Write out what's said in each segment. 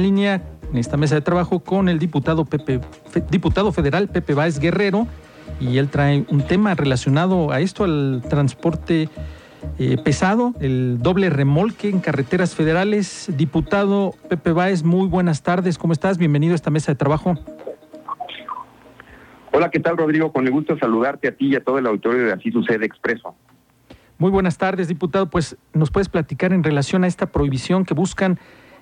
línea en esta mesa de trabajo con el diputado Pepe, diputado federal Pepe Báez Guerrero y él trae un tema relacionado a esto, al transporte eh, pesado, el doble remolque en carreteras federales. Diputado Pepe Báez, muy buenas tardes, ¿cómo estás? Bienvenido a esta mesa de trabajo. Hola, ¿qué tal Rodrigo? Con el gusto saludarte a ti y a todo el auditorio de Así Sucede Expreso. Muy buenas tardes, diputado. Pues nos puedes platicar en relación a esta prohibición que buscan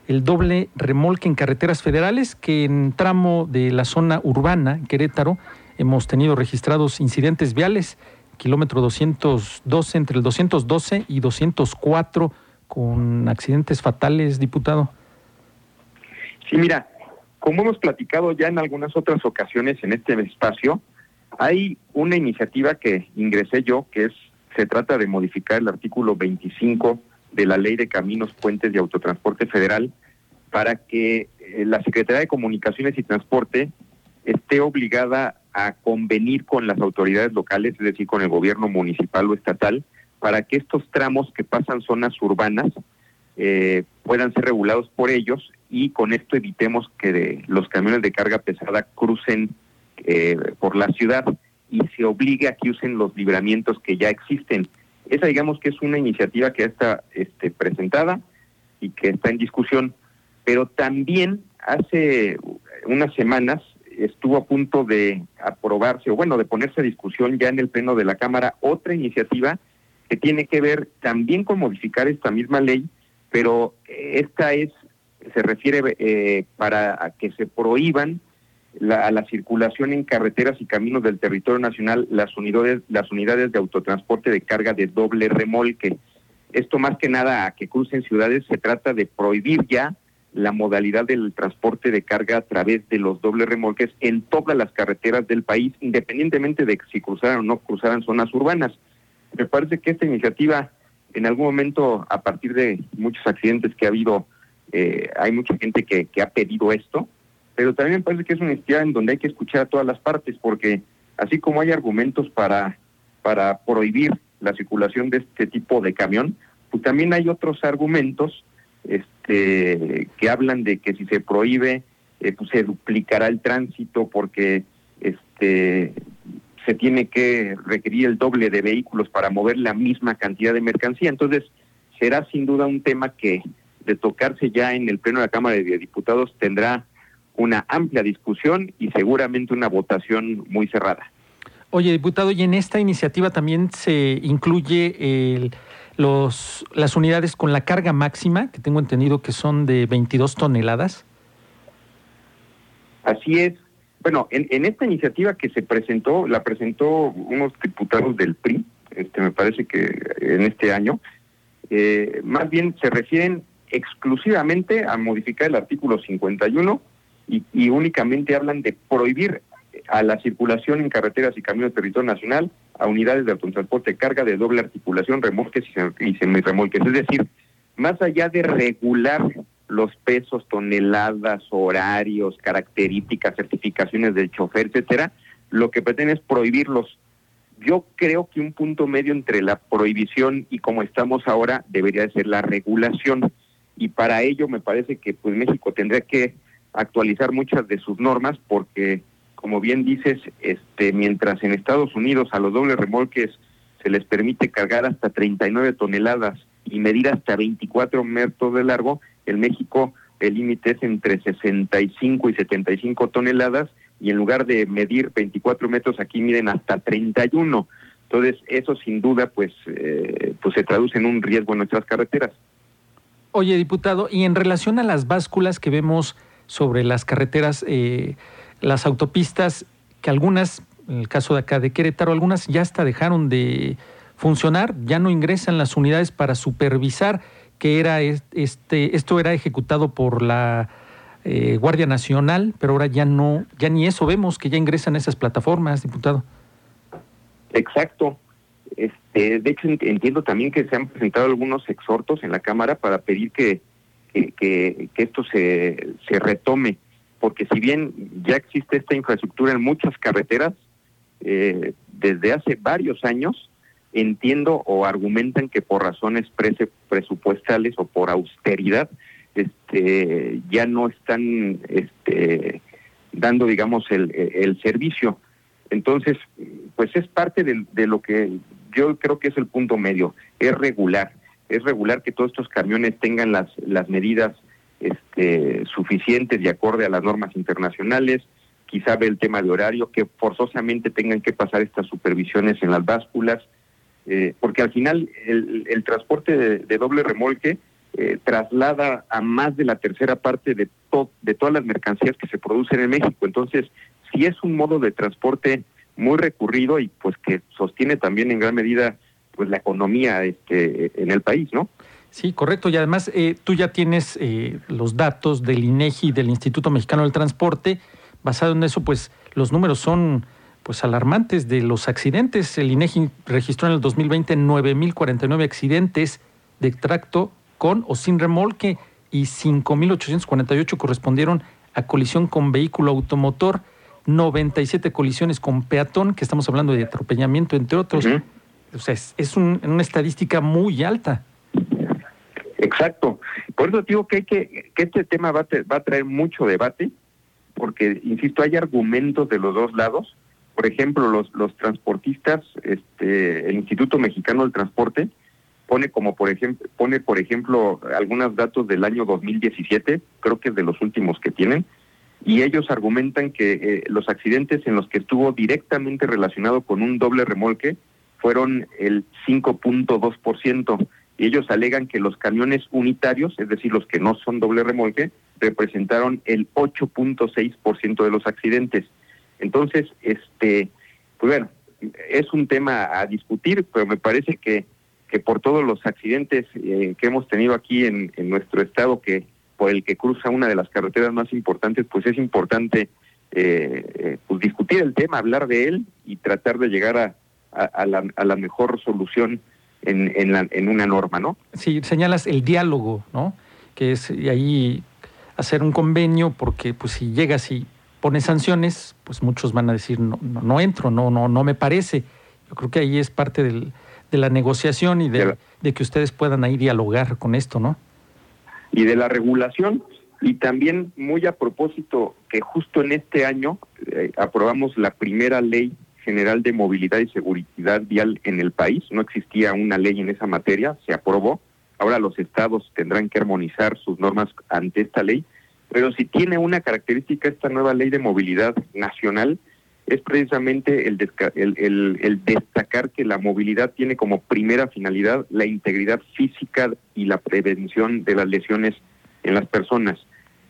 el doble remolque en carreteras federales, que en tramo de la zona urbana, Querétaro, hemos tenido registrados incidentes viales, kilómetro 212, entre el 212 y 204, con accidentes fatales, diputado. Sí, mira, como hemos platicado ya en algunas otras ocasiones en este espacio, hay una iniciativa que ingresé yo, que es se trata de modificar el artículo 25 de la Ley de Caminos, Puentes y Autotransporte Federal para que eh, la Secretaría de Comunicaciones y Transporte esté obligada a convenir con las autoridades locales, es decir, con el gobierno municipal o estatal, para que estos tramos que pasan zonas urbanas eh, puedan ser regulados por ellos y con esto evitemos que los camiones de carga pesada crucen eh, por la ciudad y se obligue a que usen los libramientos que ya existen. Esa digamos que es una iniciativa que está este, presentada y que está en discusión, pero también hace unas semanas estuvo a punto de aprobarse, o bueno, de ponerse a discusión ya en el Pleno de la Cámara otra iniciativa que tiene que ver también con modificar esta misma ley, pero esta es, se refiere eh, para que se prohíban la, la circulación en carreteras y caminos del territorio nacional las unidades, las unidades de autotransporte de carga de doble remolque. Esto más que nada a que crucen ciudades se trata de prohibir ya la modalidad del transporte de carga a través de los dobles remolques en todas las carreteras del país, independientemente de si cruzaran o no cruzaran zonas urbanas. Me parece que esta iniciativa, en algún momento, a partir de muchos accidentes que ha habido, eh, hay mucha gente que, que ha pedido esto, pero también me parece que es una iniciativa en donde hay que escuchar a todas las partes, porque así como hay argumentos para, para prohibir la circulación de este tipo de camión, pues también hay otros argumentos este, que hablan de que si se prohíbe, eh, pues se duplicará el tránsito porque este, se tiene que requerir el doble de vehículos para mover la misma cantidad de mercancía. Entonces, será sin duda un tema que de tocarse ya en el Pleno de la Cámara de Diputados tendrá una amplia discusión y seguramente una votación muy cerrada. Oye, diputado, y en esta iniciativa también se incluye los, las unidades con la carga máxima, que tengo entendido que son de 22 toneladas. Así es. Bueno, en, esta iniciativa que se presentó, la presentó unos diputados del PRI, este, me parece que en este año, eh, más bien se refieren exclusivamente a modificar el artículo 51 y, únicamente hablan de prohibir a la circulación en carreteras y caminos de territorio nacional a unidades de autotransporte carga de doble articulación, remolques y semirremolques. Es decir, más allá de regular los pesos, toneladas, horarios, características, certificaciones del chofer, etcétera, lo que pretende es prohibirlos. Yo creo que un punto medio entre la prohibición y como estamos ahora debería ser la regulación y para ello me parece que pues México tendría que actualizar muchas de sus normas porque, como bien dices, este, mientras en Estados Unidos a los dobles remolques se les permite cargar hasta 39 toneladas y medir hasta 24 metros de largo, en México el límite es entre 65 y 75 toneladas y en lugar de medir 24 metros aquí miden hasta 31. Entonces eso sin duda pues, eh, pues se traduce en un riesgo en nuestras carreteras. Oye, diputado, y en relación a las básculas que vemos sobre las carreteras, eh, las autopistas, que algunas, en el caso de acá de Querétaro, algunas ya hasta dejaron de funcionar, ya no ingresan las unidades para supervisar que era este, esto era ejecutado por la eh, Guardia Nacional, pero ahora ya no, ya ni eso vemos que ya ingresan esas plataformas, diputado. Exacto. Este, de hecho, entiendo también que se han presentado algunos exhortos en la Cámara para pedir que que, esto se, se retome, porque si bien ya existe esta infraestructura en muchas carreteras, eh, desde hace varios años entiendo o argumentan que por razones presupuestales o por austeridad este, ya no están este, dando, digamos, el, el servicio. Entonces, pues es parte de, de, lo que yo creo que es el punto medio, es regular, es regular que todos estos camiones tengan las, las medidas este, suficientes y acorde a las normas internacionales, quizá ve el tema de horario, que forzosamente tengan que pasar estas supervisiones en las básculas, eh, porque al final el, el transporte de, doble remolque eh, traslada a más de la tercera parte de, de todas las mercancías que se producen en México. Entonces, si es un modo de transporte muy recurrido y pues que sostiene también en gran medida pues la economía este, en el país, ¿no? Sí, correcto. Y además eh, tú ya tienes eh, los datos del INEGI y del Instituto Mexicano del Transporte. Basado en eso, pues los números son pues alarmantes de los accidentes. El INEGI registró en el 2020 9.049 accidentes de tracto con o sin remolque y 5.848 correspondieron a colisión con vehículo automotor, 97 colisiones con peatón, que estamos hablando de atropellamiento, entre otros. O sea, es, una estadística muy alta. Exacto. Por eso digo que, hay que, que este tema va a, va a traer mucho debate, porque, insisto, hay argumentos de los dos lados. Por ejemplo, los, los transportistas, este, el Instituto Mexicano del Transporte pone como por ejemplo pone por ejemplo algunos datos del año 2017, creo que es de los últimos que tienen, y ellos argumentan que eh, los accidentes en los que estuvo directamente relacionado con un doble remolque fueron el 5.2%. Y ellos alegan que los camiones unitarios, es decir, los que no son doble remolque, representaron el 8.6% de los accidentes. Entonces, este, pues bueno, es un tema a discutir, pero me parece que, que por todos los accidentes eh, que hemos tenido aquí en, en, nuestro estado, que por el que cruza una de las carreteras más importantes, pues es importante eh, eh pues discutir el tema, hablar de él y tratar de llegar a, a, la, a la, mejor solución en, en, la, en, una norma, ¿no? Sí, señalas el diálogo, ¿no? Que es ahí hacer un convenio, porque pues si llegas y pones sanciones, pues muchos van a decir no, no, no entro, no, no, no me parece. Yo creo que ahí es parte del, de la negociación y de, de que ustedes puedan ahí dialogar con esto, ¿no? Y de la regulación, y también muy a propósito que justo en este año eh, aprobamos la primera ley General de Movilidad y Seguridad Vial en el país. No existía una ley en esa materia, se aprobó. Ahora los estados tendrán que armonizar sus normas ante esta ley. Pero si tiene una característica esta nueva ley de movilidad nacional, es precisamente el, el, el, destacar que la movilidad tiene como primera finalidad la integridad física y la prevención de las lesiones en las personas.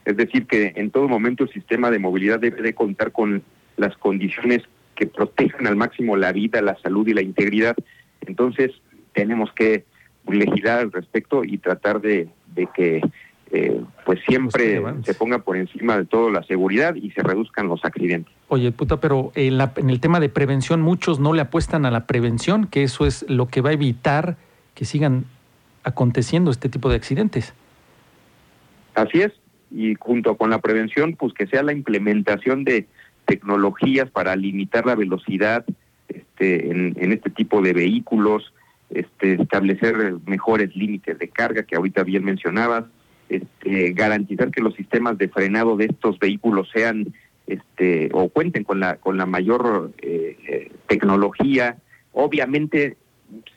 Es decir, que en todo momento el sistema de movilidad debe de contar con las condiciones que protejan al máximo la vida, la salud y la integridad. Entonces, tenemos que legislar al respecto y tratar de, que eh, pues siempre se ponga por encima de todo la seguridad y se reduzcan los accidentes. Oye, puta, pero en, la, en, el tema de prevención muchos no le apuestan a la prevención, que eso es lo que va a evitar que sigan aconteciendo este tipo de accidentes. Así es, y junto con la prevención, pues que sea la implementación de tecnologías para limitar la velocidad este, en, este tipo de vehículos, este, establecer mejores límites de carga que ahorita bien mencionabas, este, garantizar que los sistemas de frenado de estos vehículos sean este, o cuenten con la con la mayor eh, eh, tecnología, obviamente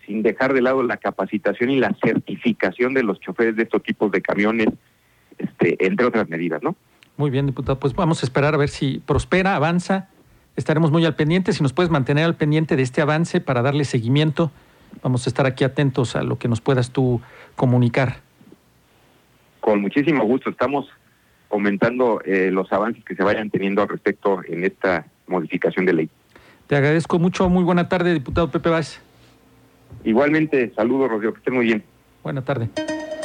sin dejar de lado la capacitación y la certificación de los choferes de estos tipos de camiones, este, entre otras medidas, ¿no? Muy bien, diputado. Pues vamos a esperar a ver si prospera, avanza. Estaremos muy al pendiente. Si nos puedes mantener al pendiente de este avance para darle seguimiento, vamos a estar aquí atentos a lo que nos puedas tú comunicar. Con muchísimo gusto. Estamos comentando eh, los avances que se vayan teniendo al respecto en esta modificación de ley. Te agradezco mucho. Muy buena tarde, diputado Pepe Vázquez. Igualmente, saludos, Rodrigo. Que estén muy bien. Buena tarde.